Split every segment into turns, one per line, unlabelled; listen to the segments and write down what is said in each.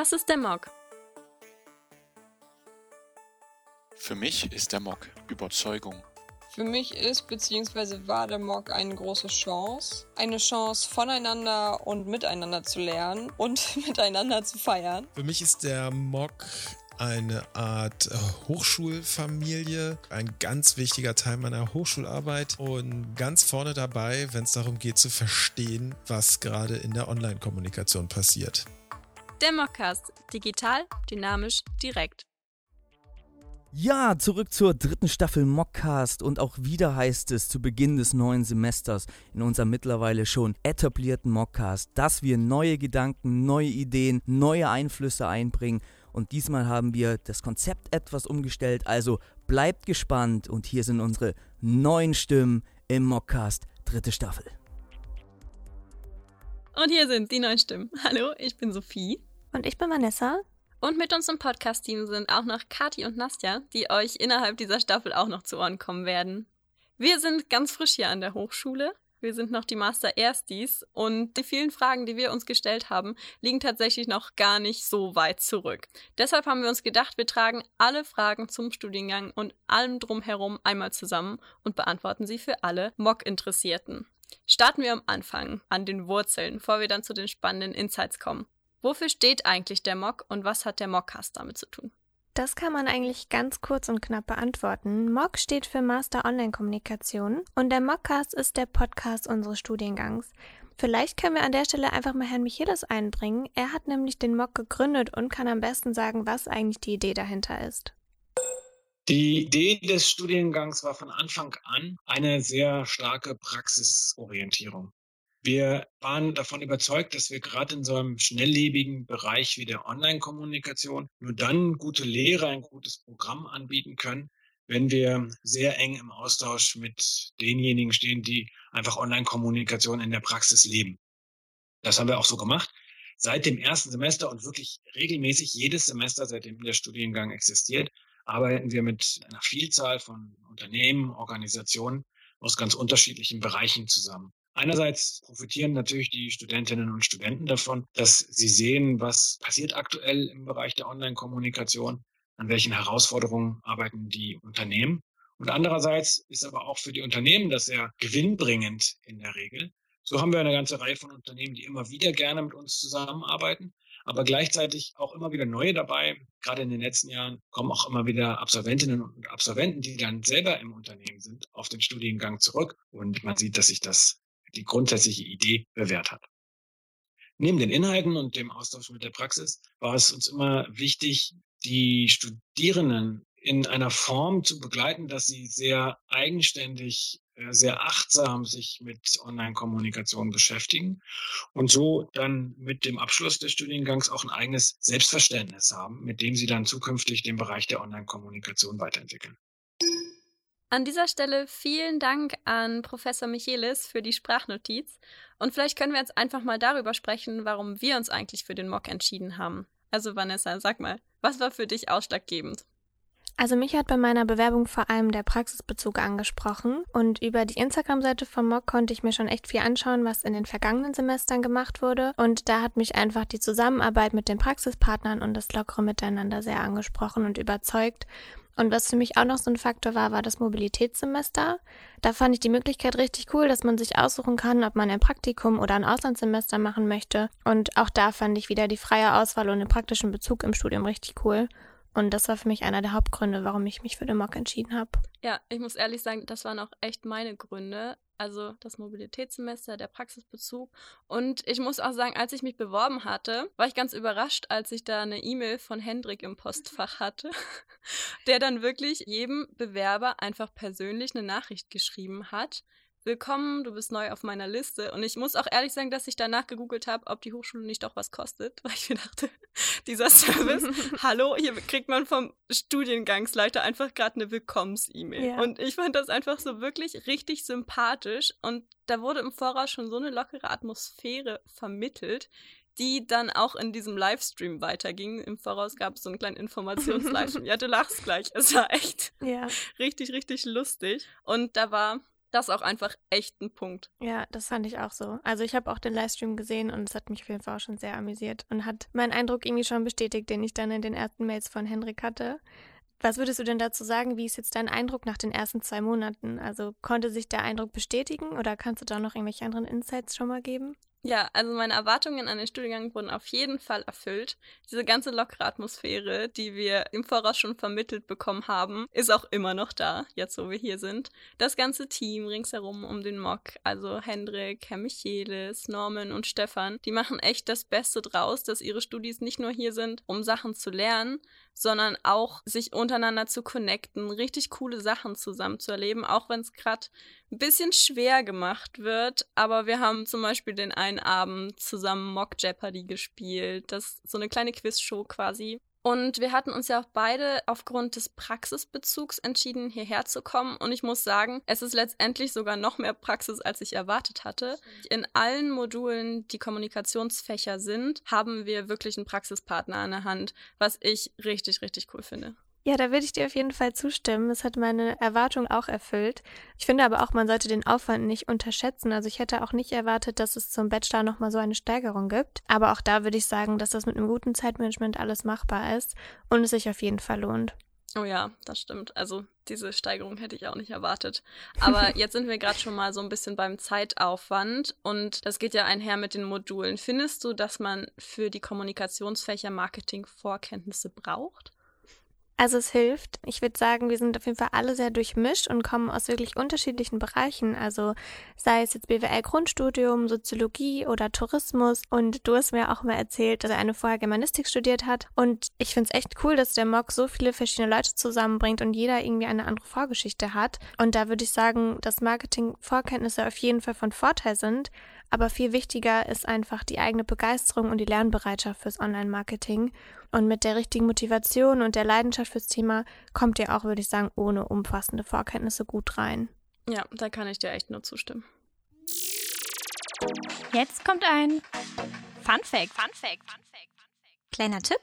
Was ist der Mock?
Für mich ist der Mock Überzeugung.
Für mich ist bzw. war der Mock eine große Chance. Eine Chance voneinander und miteinander zu lernen und miteinander zu feiern.
Für mich ist der Mock eine Art äh, Hochschulfamilie, ein ganz wichtiger Teil meiner Hochschularbeit und ganz vorne dabei, wenn es darum geht zu verstehen, was gerade in der Online-Kommunikation passiert.
Der Mockcast. Digital, dynamisch, direkt.
Ja, zurück zur dritten Staffel Mockcast und auch wieder heißt es zu Beginn des neuen Semesters in unserem mittlerweile schon etablierten Mockcast, dass wir neue Gedanken, neue Ideen, neue Einflüsse einbringen und diesmal haben wir das Konzept etwas umgestellt, also bleibt gespannt und hier sind unsere neuen Stimmen im Mockcast dritte Staffel.
Und hier sind die neuen Stimmen. Hallo, ich bin Sophie.
Und ich bin Vanessa.
Und mit uns im Podcast-Team sind auch noch Kati und Nastja, die euch innerhalb dieser Staffel auch noch zu Ohren kommen werden. Wir sind ganz frisch hier an der Hochschule. Wir sind noch die Master Erstis und die vielen Fragen, die wir uns gestellt haben, liegen tatsächlich noch gar nicht so weit zurück. Deshalb haben wir uns gedacht, wir tragen alle Fragen zum Studiengang und allem drumherum einmal zusammen und beantworten sie für alle Mock-Interessierten. Starten wir am Anfang, an den Wurzeln, bevor wir dann zu den spannenden Insights kommen. Wofür steht eigentlich der Mock und was hat der Mockcast damit zu tun?
Das kann man eigentlich ganz kurz und knapp beantworten. MOC steht für Master Online Kommunikation und der Mockcast ist der Podcast unseres Studiengangs. Vielleicht können wir an der Stelle einfach mal Herrn Michelis einbringen. Er hat nämlich den MOC gegründet und kann am besten sagen, was eigentlich die Idee dahinter ist.
Die Idee des Studiengangs war von Anfang an eine sehr starke Praxisorientierung. Wir waren davon überzeugt, dass wir gerade in so einem schnelllebigen Bereich wie der Online-Kommunikation nur dann gute Lehre, ein gutes Programm anbieten können, wenn wir sehr eng im Austausch mit denjenigen stehen, die einfach Online-Kommunikation in der Praxis leben. Das haben wir auch so gemacht. Seit dem ersten Semester und wirklich regelmäßig jedes Semester, seitdem der Studiengang existiert, arbeiten wir mit einer Vielzahl von Unternehmen, Organisationen aus ganz unterschiedlichen Bereichen zusammen. Einerseits profitieren natürlich die Studentinnen und Studenten davon, dass sie sehen, was passiert aktuell im Bereich der Online-Kommunikation, an welchen Herausforderungen arbeiten die Unternehmen. Und andererseits ist aber auch für die Unternehmen das sehr gewinnbringend in der Regel. So haben wir eine ganze Reihe von Unternehmen, die immer wieder gerne mit uns zusammenarbeiten, aber gleichzeitig auch immer wieder neue dabei. Gerade in den letzten Jahren kommen auch immer wieder Absolventinnen und Absolventen, die dann selber im Unternehmen sind, auf den Studiengang zurück. Und man sieht, dass sich das die grundsätzliche Idee bewährt hat. Neben den Inhalten und dem Austausch mit der Praxis war es uns immer wichtig, die Studierenden in einer Form zu begleiten, dass sie sehr eigenständig, äh, sehr achtsam sich mit Online-Kommunikation beschäftigen und so dann mit dem Abschluss des Studiengangs auch ein eigenes Selbstverständnis haben, mit dem sie dann zukünftig den Bereich der Online-Kommunikation weiterentwickeln.
An dieser Stelle vielen Dank an Professor Michelis für die Sprachnotiz. Und vielleicht können wir jetzt einfach mal darüber sprechen, warum wir uns eigentlich für den Mock entschieden haben. Also Vanessa, sag mal, was war für dich ausschlaggebend?
Also mich hat bei meiner Bewerbung vor allem der Praxisbezug angesprochen und über die Instagram-Seite vom MOC konnte ich mir schon echt viel anschauen, was in den vergangenen Semestern gemacht wurde und da hat mich einfach die Zusammenarbeit mit den Praxispartnern und das lockere Miteinander sehr angesprochen und überzeugt und was für mich auch noch so ein Faktor war, war das Mobilitätssemester. Da fand ich die Möglichkeit richtig cool, dass man sich aussuchen kann, ob man ein Praktikum oder ein Auslandssemester machen möchte. Und auch da fand ich wieder die freie Auswahl und den praktischen Bezug im Studium richtig cool. Und das war für mich einer der Hauptgründe, warum ich mich für den Mock entschieden habe.
Ja, ich muss ehrlich sagen, das waren auch echt meine Gründe. Also das Mobilitätssemester, der Praxisbezug. Und ich muss auch sagen, als ich mich beworben hatte, war ich ganz überrascht, als ich da eine E-Mail von Hendrik im Postfach hatte, der dann wirklich jedem Bewerber einfach persönlich eine Nachricht geschrieben hat willkommen, du bist neu auf meiner Liste. Und ich muss auch ehrlich sagen, dass ich danach gegoogelt habe, ob die Hochschule nicht doch was kostet, weil ich mir dachte, dieser Service, hallo, hier kriegt man vom Studiengangsleiter einfach gerade eine Willkommens-E-Mail. Ja. Und ich fand das einfach so wirklich richtig sympathisch. Und da wurde im Voraus schon so eine lockere Atmosphäre vermittelt, die dann auch in diesem Livestream weiterging. Im Voraus gab es so einen kleinen Informations-Livestream. ja, du lachst gleich. Es war echt ja. richtig, richtig lustig. Und da war Das ist auch einfach echt ein Punkt.
Ja, das fand ich auch so. Also ich habe auch den Livestream gesehen und es hat mich auf jeden Fall auch schon sehr amüsiert und hat meinen Eindruck irgendwie schon bestätigt, den ich dann in den ersten Mails von Henrik hatte. Was würdest du denn dazu sagen? Wie ist jetzt dein Eindruck nach den ersten zwei Monaten? Also konnte sich der Eindruck bestätigen oder kannst du da noch irgendwelche anderen Insights schon mal geben?
Ja, also meine Erwartungen an den Studiengang wurden auf jeden Fall erfüllt. Diese ganze lockere Atmosphäre, die wir im Voraus schon vermittelt bekommen haben, ist auch immer noch da, jetzt wo wir hier sind. Das ganze Team ringsherum um den Mock, also Hendrik, Herr Michelis, Norman und Stefan, die machen echt das Beste draus, dass ihre Studis nicht nur hier sind, um Sachen zu lernen, sondern auch sich untereinander zu connecten, richtig coole Sachen zusammen zu erleben, auch wenn es gerade ein bisschen schwer gemacht wird. Aber wir haben zum Beispiel den einen Abend zusammen Mock Jeopardy gespielt. Das ist so eine kleine Quizshow quasi. Und wir hatten uns ja auch beide aufgrund des Praxisbezugs entschieden, hierher zu kommen. Und ich muss sagen, es ist letztendlich sogar noch mehr Praxis, als ich erwartet hatte. In allen Modulen, die Kommunikationsfächer sind, haben wir wirklich einen Praxispartner an der Hand, was ich richtig, richtig cool finde.
Ja, da würde ich dir auf jeden Fall zustimmen. Es hat meine Erwartung auch erfüllt. Ich finde aber auch, man sollte den Aufwand nicht unterschätzen. Also ich hätte auch nicht erwartet, dass es zum Bachelor nochmal so eine Steigerung gibt. Aber auch da würde ich sagen, dass das mit einem guten Zeitmanagement alles machbar ist und es sich auf jeden Fall lohnt.
Oh ja, das stimmt. Also diese Steigerung hätte ich auch nicht erwartet. Aber jetzt sind wir gerade schon mal so ein bisschen beim Zeitaufwand und das geht ja einher mit den Modulen. Findest du, dass man für die Kommunikationsfächer Marketing Vorkenntnisse braucht?
Also es hilft. Ich würde sagen, wir sind auf jeden Fall alle sehr durchmischt und kommen aus wirklich unterschiedlichen Bereichen. Also sei es jetzt BWL Grundstudium, Soziologie oder Tourismus. Und du hast mir auch mal erzählt, dass er eine vorher Germanistik studiert hat. Und ich finde es echt cool, dass der MOC so viele verschiedene Leute zusammenbringt und jeder irgendwie eine andere Vorgeschichte hat. Und da würde ich sagen, dass Marketing-Vorkenntnisse auf jeden Fall von Vorteil sind. Aber viel wichtiger ist einfach die eigene Begeisterung und die Lernbereitschaft fürs Online-Marketing. Und mit der richtigen Motivation und der Leidenschaft fürs Thema kommt ihr auch, würde ich sagen, ohne umfassende Vorkenntnisse gut rein.
Ja, da kann ich dir echt nur zustimmen.
Jetzt kommt ein Fun Fact. Fun Fact. Fun Fact. Kleiner Tipp.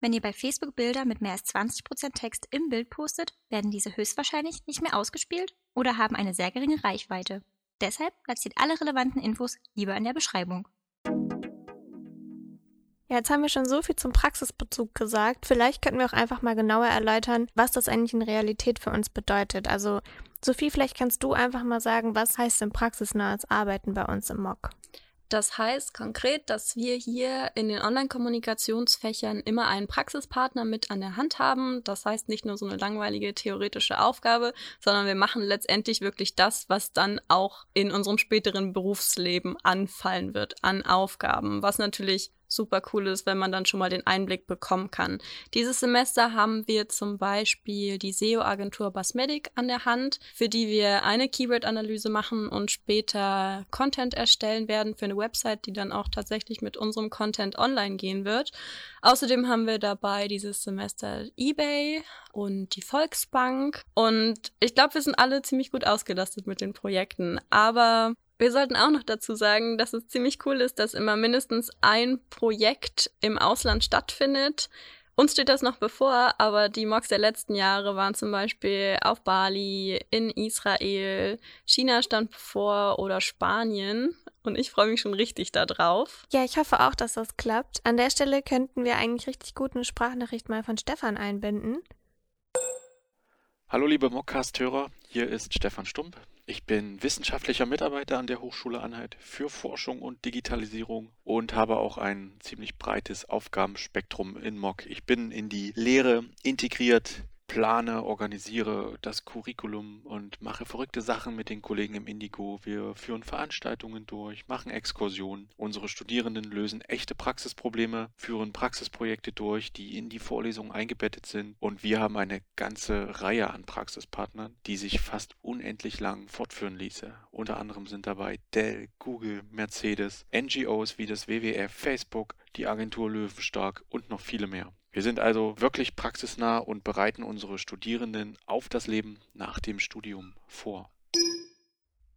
Wenn ihr bei Facebook Bilder mit mehr als 20% Text im Bild postet, werden diese höchstwahrscheinlich nicht mehr ausgespielt oder haben eine sehr geringe Reichweite. Deshalb platziert alle relevanten Infos lieber in der Beschreibung.
Ja, jetzt haben wir schon so viel zum Praxisbezug gesagt. Vielleicht könnten wir auch einfach mal genauer erläutern, was das eigentlich in Realität für uns bedeutet. Also, Sophie, vielleicht kannst du einfach mal sagen, was heißt denn praxisnahes Arbeiten bei uns im MOC?
Das heißt konkret, dass wir hier in den Online-Kommunikationsfächern immer einen Praxispartner mit an der Hand haben. Das heißt nicht nur so eine langweilige theoretische Aufgabe, sondern wir machen letztendlich wirklich das, was dann auch in unserem späteren Berufsleben anfallen wird an Aufgaben, was natürlich super cool ist, wenn man dann schon mal den Einblick bekommen kann. Dieses Semester haben wir zum Beispiel die SEO-Agentur Basmedic an der Hand, für die wir eine Keyword-Analyse machen und später Content erstellen werden für eine Website, die dann auch tatsächlich mit unserem Content online gehen wird. Außerdem haben wir dabei dieses Semester eBay und die Volksbank und ich glaube, wir sind alle ziemlich gut ausgelastet mit den Projekten, aber wir sollten auch noch dazu sagen, dass es ziemlich cool ist, dass immer mindestens ein Projekt im Ausland stattfindet. Uns steht das noch bevor, aber die Mocks der letzten Jahre waren zum Beispiel auf Bali, in Israel, China stand bevor oder Spanien. Und ich freue mich schon richtig darauf.
Ja, ich hoffe auch, dass das klappt. An der Stelle könnten wir eigentlich richtig gut eine Sprachnachricht mal von Stefan einbinden.
Hallo liebe Mockcast-Hörer, hier ist Stefan Stump. Ich bin wissenschaftlicher Mitarbeiter an der Hochschule Anhalt für Forschung und Digitalisierung und habe auch ein ziemlich breites Aufgabenspektrum in MOC. Ich bin in die Lehre integriert, plane, organisiere das Curriculum und mache verrückte Sachen mit den Kollegen im Indigo. Wir führen Veranstaltungen durch, machen Exkursionen. Unsere Studierenden lösen echte Praxisprobleme, führen Praxisprojekte durch, die in die Vorlesungen eingebettet sind. Und wir haben eine ganze Reihe an Praxispartnern, die sich fast unendlich lang fortführen ließe. Unter anderem sind dabei Dell, Google, Mercedes, NGOs wie das WWF, Facebook, die Agentur Löwenstark und noch viele mehr. Wir sind also wirklich praxisnah und bereiten unsere Studierenden auf das Leben nach dem Studium vor.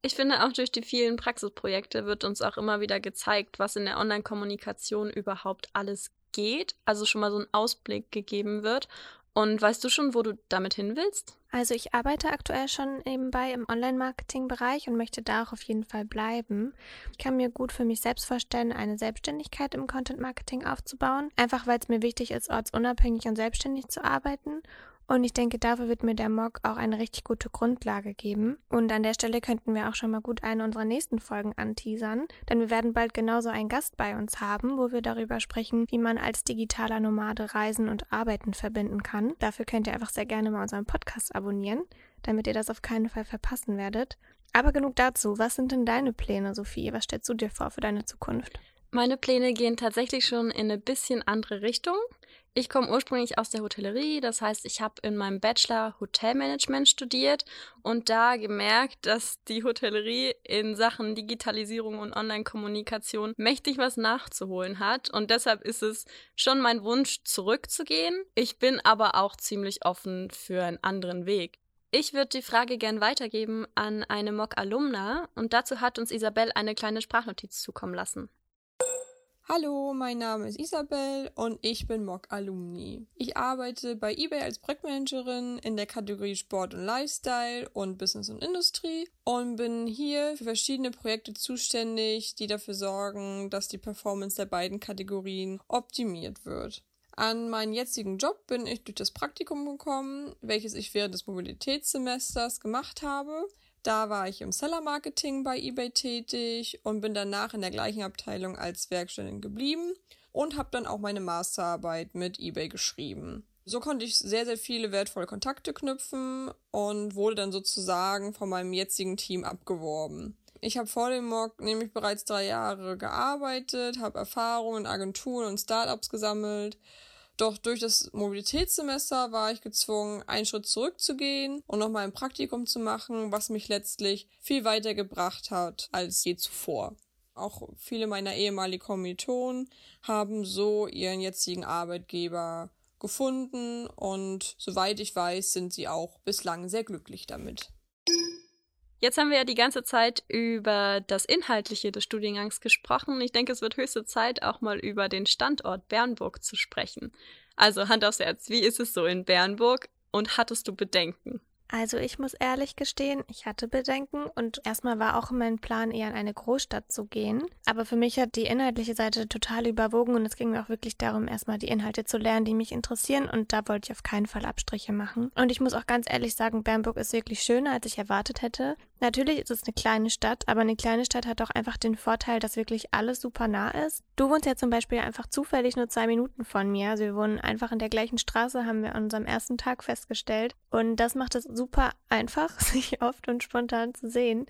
Ich finde, auch durch die vielen Praxisprojekte wird uns auch immer wieder gezeigt, was in der Online-Kommunikation überhaupt alles geht. Also schon mal so ein Ausblick gegeben wird. Und weißt du schon, wo du damit hin willst?
Also ich arbeite aktuell schon nebenbei im Online-Marketing-Bereich und möchte da auch auf jeden Fall bleiben. Ich kann mir gut für mich selbst vorstellen, eine Selbstständigkeit im Content-Marketing aufzubauen, einfach weil es mir wichtig ist, ortsunabhängig und selbstständig zu arbeiten und ich denke, dafür wird mir der Mock auch eine richtig gute Grundlage geben. Und an der Stelle könnten wir auch schon mal gut eine unserer nächsten Folgen anteasern, denn wir werden bald genauso einen Gast bei uns haben, wo wir darüber sprechen, wie man als digitaler Nomade Reisen und Arbeiten verbinden kann. Dafür könnt ihr einfach sehr gerne mal unseren Podcast abonnieren, damit ihr das auf keinen Fall verpassen werdet. Aber genug dazu. Was sind denn deine Pläne, Sophie? Was stellst du dir vor für deine Zukunft?
Meine Pläne gehen tatsächlich schon in eine bisschen andere Richtung. Ich komme ursprünglich aus der Hotellerie, das heißt, ich habe in meinem Bachelor Hotelmanagement studiert und da gemerkt, dass die Hotellerie in Sachen Digitalisierung und Online-Kommunikation mächtig was nachzuholen hat und deshalb ist es schon mein Wunsch, zurückzugehen. Ich bin aber auch ziemlich offen für einen anderen Weg. Ich würde die Frage gern weitergeben an eine Mock-Alumna und dazu hat uns Isabel eine kleine Sprachnotiz zukommen lassen.
Hallo, mein Name ist Isabel und ich bin Mock Alumni. Ich arbeite bei eBay als Projektmanagerin in der Kategorie Sport und Lifestyle und Business und Industrie und bin hier für verschiedene Projekte zuständig, die dafür sorgen, dass die Performance der beiden Kategorien optimiert wird. An meinen jetzigen Job bin ich durch das Praktikum gekommen, welches ich während des Mobilitätssemesters gemacht habe. Da war ich im Seller-Marketing bei eBay tätig und bin danach in der gleichen Abteilung als Werkstättin geblieben und habe dann auch meine Masterarbeit mit eBay geschrieben. So konnte ich sehr, sehr viele wertvolle Kontakte knüpfen und wurde dann sozusagen von meinem jetzigen Team abgeworben. Ich habe vor dem Mock nämlich bereits drei Jahre gearbeitet, habe Erfahrungen in Agenturen und Startups gesammelt doch durch das Mobilitätssemester war ich gezwungen, einen Schritt zurückzugehen und nochmal ein Praktikum zu machen, was mich letztlich viel weiter gebracht hat als je zuvor. Auch viele meiner ehemaligen Kommilitonen haben so ihren jetzigen Arbeitgeber gefunden und soweit ich weiß, sind sie auch bislang sehr glücklich damit.
Jetzt haben wir ja die ganze Zeit über das Inhaltliche des Studiengangs gesprochen. Ich denke, es wird höchste Zeit, auch mal über den Standort Bernburg zu sprechen. Also Hand aufs Herz, wie ist es so in Bernburg und hattest du Bedenken?
Also ich muss ehrlich gestehen, ich hatte Bedenken und erstmal war auch mein Plan, eher in eine Großstadt zu gehen. Aber für mich hat die inhaltliche Seite total überwogen und es ging mir auch wirklich darum, erstmal die Inhalte zu lernen, die mich interessieren und da wollte ich auf keinen Fall Abstriche machen. Und ich muss auch ganz ehrlich sagen, Bernburg ist wirklich schöner, als ich erwartet hätte. Natürlich ist es eine kleine Stadt, aber eine kleine Stadt hat auch einfach den Vorteil, dass wirklich alles super nah ist. Du wohnst ja zum Beispiel einfach zufällig nur zwei Minuten von mir. Also wir wohnen einfach in der gleichen Straße, haben wir an unserem ersten Tag festgestellt. Und das macht es super einfach, sich oft und spontan zu sehen.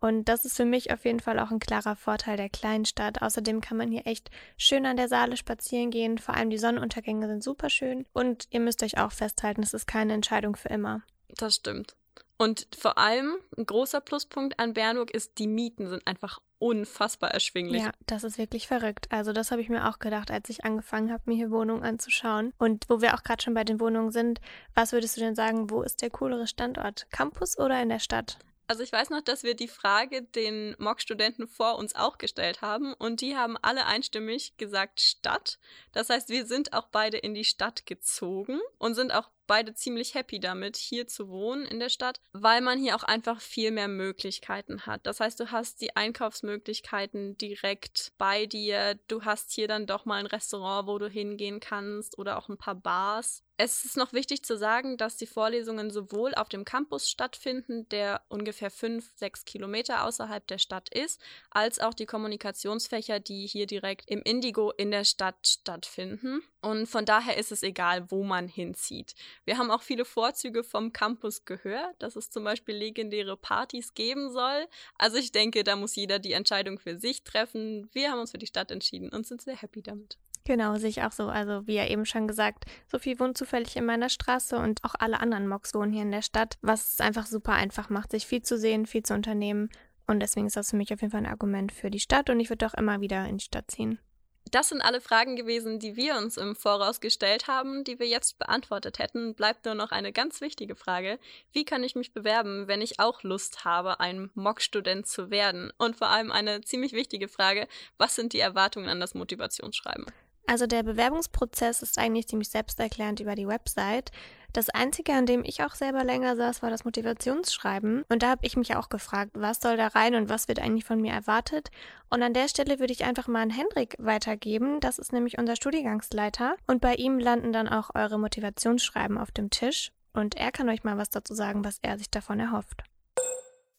Und das ist für mich auf jeden Fall auch ein klarer Vorteil der kleinen Stadt. Außerdem kann man hier echt schön an der Saale spazieren gehen. Vor allem die Sonnenuntergänge sind super schön. Und ihr müsst euch auch festhalten, es ist keine Entscheidung für immer.
Das stimmt. Und vor allem ein großer Pluspunkt an Bernburg ist, die Mieten sind einfach unfassbar erschwinglich.
Ja, das ist wirklich verrückt. Also das habe ich mir auch gedacht, als ich angefangen habe, mir hier Wohnungen anzuschauen. Und wo wir auch gerade schon bei den Wohnungen sind, was würdest du denn sagen, wo ist der coolere Standort? Campus oder in der Stadt?
Also ich weiß noch, dass wir die Frage den Mock-Studenten vor uns auch gestellt haben und die haben alle einstimmig gesagt Stadt. Das heißt, wir sind auch beide in die Stadt gezogen und sind auch beide ziemlich happy damit, hier zu wohnen in der Stadt, weil man hier auch einfach viel mehr Möglichkeiten hat. Das heißt, du hast die Einkaufsmöglichkeiten direkt bei dir. Du hast hier dann doch mal ein Restaurant, wo du hingehen kannst oder auch ein paar Bars. Es ist noch wichtig zu sagen, dass die Vorlesungen sowohl auf dem Campus stattfinden, der ungefähr fünf, sechs Kilometer außerhalb der Stadt ist, als auch die Kommunikationsfächer, die hier direkt im Indigo in der Stadt stattfinden. Und von daher ist es egal, wo man hinzieht. Wir haben auch viele Vorzüge vom Campus gehört, dass es zum Beispiel legendäre Partys geben soll. Also ich denke, da muss jeder die Entscheidung für sich treffen. Wir haben uns für die Stadt entschieden und sind sehr happy damit.
Genau, sehe ich auch so. Also wie ja eben schon gesagt, Sophie wohnt zufällig in meiner Straße und auch alle anderen Mocks wohnen hier in der Stadt, was es einfach super einfach macht, sich viel zu sehen, viel zu unternehmen. Und deswegen ist das für mich auf jeden Fall ein Argument für die Stadt und ich würde auch immer wieder in die Stadt ziehen.
Das sind alle Fragen gewesen, die wir uns im Voraus gestellt haben, die wir jetzt beantwortet hätten. Bleibt nur noch eine ganz wichtige Frage. Wie kann ich mich bewerben, wenn ich auch Lust habe, ein Mock-Student zu werden? Und vor allem eine ziemlich wichtige Frage, was sind die Erwartungen an das Motivationsschreiben?
Also der Bewerbungsprozess ist eigentlich ziemlich selbsterklärend über die Website. Das Einzige, an dem ich auch selber länger saß, war das Motivationsschreiben. Und da habe ich mich auch gefragt, was soll da rein und was wird eigentlich von mir erwartet. Und an der Stelle würde ich einfach mal an Hendrik weitergeben. Das ist nämlich unser Studiengangsleiter. Und bei ihm landen dann auch eure Motivationsschreiben auf dem Tisch. Und er kann euch mal was dazu sagen, was er sich davon erhofft.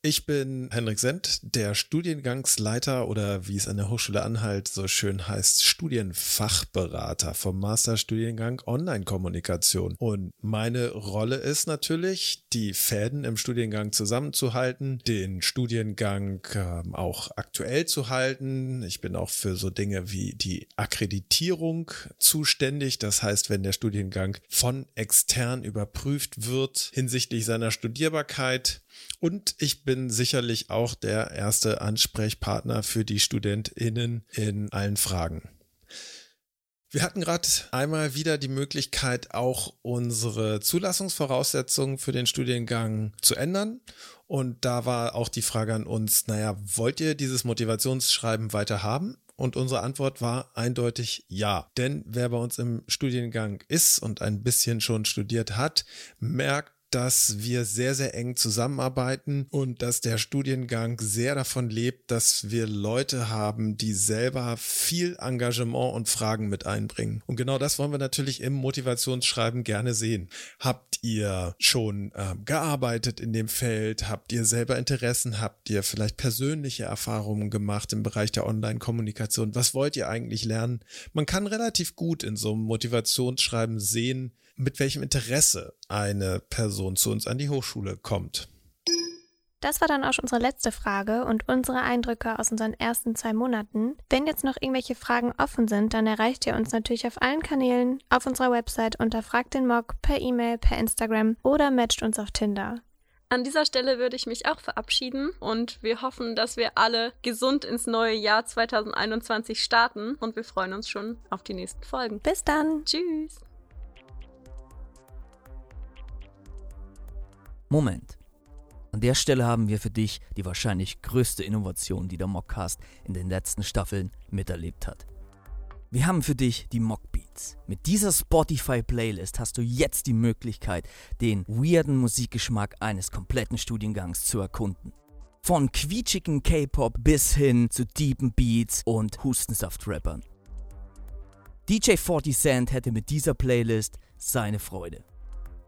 Ich bin Henrik Sendt, der Studiengangsleiter oder wie es an der Hochschule Anhalt so schön heißt, Studienfachberater vom Masterstudiengang Online-Kommunikation. Und meine Rolle ist natürlich, die Fäden im Studiengang zusammenzuhalten, den Studiengang äh, auch aktuell zu halten. Ich bin auch für so Dinge wie die Akkreditierung zuständig. Das heißt, wenn der Studiengang von extern überprüft wird hinsichtlich seiner Studierbarkeit, und ich bin sicherlich auch der erste Ansprechpartner für die StudentInnen in allen Fragen. Wir hatten gerade einmal wieder die Möglichkeit, auch unsere Zulassungsvoraussetzungen für den Studiengang zu ändern. Und da war auch die Frage an uns, naja, wollt ihr dieses Motivationsschreiben weiter haben? Und unsere Antwort war eindeutig ja. Denn wer bei uns im Studiengang ist und ein bisschen schon studiert hat, merkt, dass wir sehr, sehr eng zusammenarbeiten und dass der Studiengang sehr davon lebt, dass wir Leute haben, die selber viel Engagement und Fragen mit einbringen. Und genau das wollen wir natürlich im Motivationsschreiben gerne sehen. Habt ihr schon äh, gearbeitet in dem Feld? Habt ihr selber Interessen? Habt ihr vielleicht persönliche Erfahrungen gemacht im Bereich der Online-Kommunikation? Was wollt ihr eigentlich lernen? Man kann relativ gut in so einem Motivationsschreiben sehen, mit welchem Interesse eine Person zu uns an die Hochschule kommt.
Das war dann auch schon unsere letzte Frage und unsere Eindrücke aus unseren ersten zwei Monaten. Wenn jetzt noch irgendwelche Fragen offen sind, dann erreicht ihr uns natürlich auf allen Kanälen, auf unserer Website unter Fragt den Mock, per E-Mail, per Instagram oder matcht uns auf Tinder.
An dieser Stelle würde ich mich auch verabschieden und wir hoffen, dass wir alle gesund ins neue Jahr 2021 starten und wir freuen uns schon auf die nächsten Folgen.
Bis dann.
Tschüss.
Moment. An der Stelle haben wir für dich die wahrscheinlich größte Innovation, die der Mockcast in den letzten Staffeln miterlebt hat. Wir haben für dich die Mockbeats. Mit dieser Spotify-Playlist hast du jetzt die Möglichkeit, den weirden Musikgeschmack eines kompletten Studiengangs zu erkunden. Von quietschigen K-Pop bis hin zu deepen Beats und Hustensaft-Rappern. DJ 40 Cent hätte mit dieser Playlist seine Freude.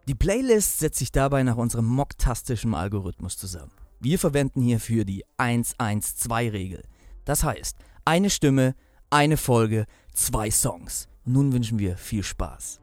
Die Playlist setzt sich dabei nach unserem mocktastischem Algorithmus zusammen. Wir verwenden hierfür die 112-Regel. Das heißt, eine Stimme, eine Folge, zwei Songs. Nun wünschen wir viel Spaß.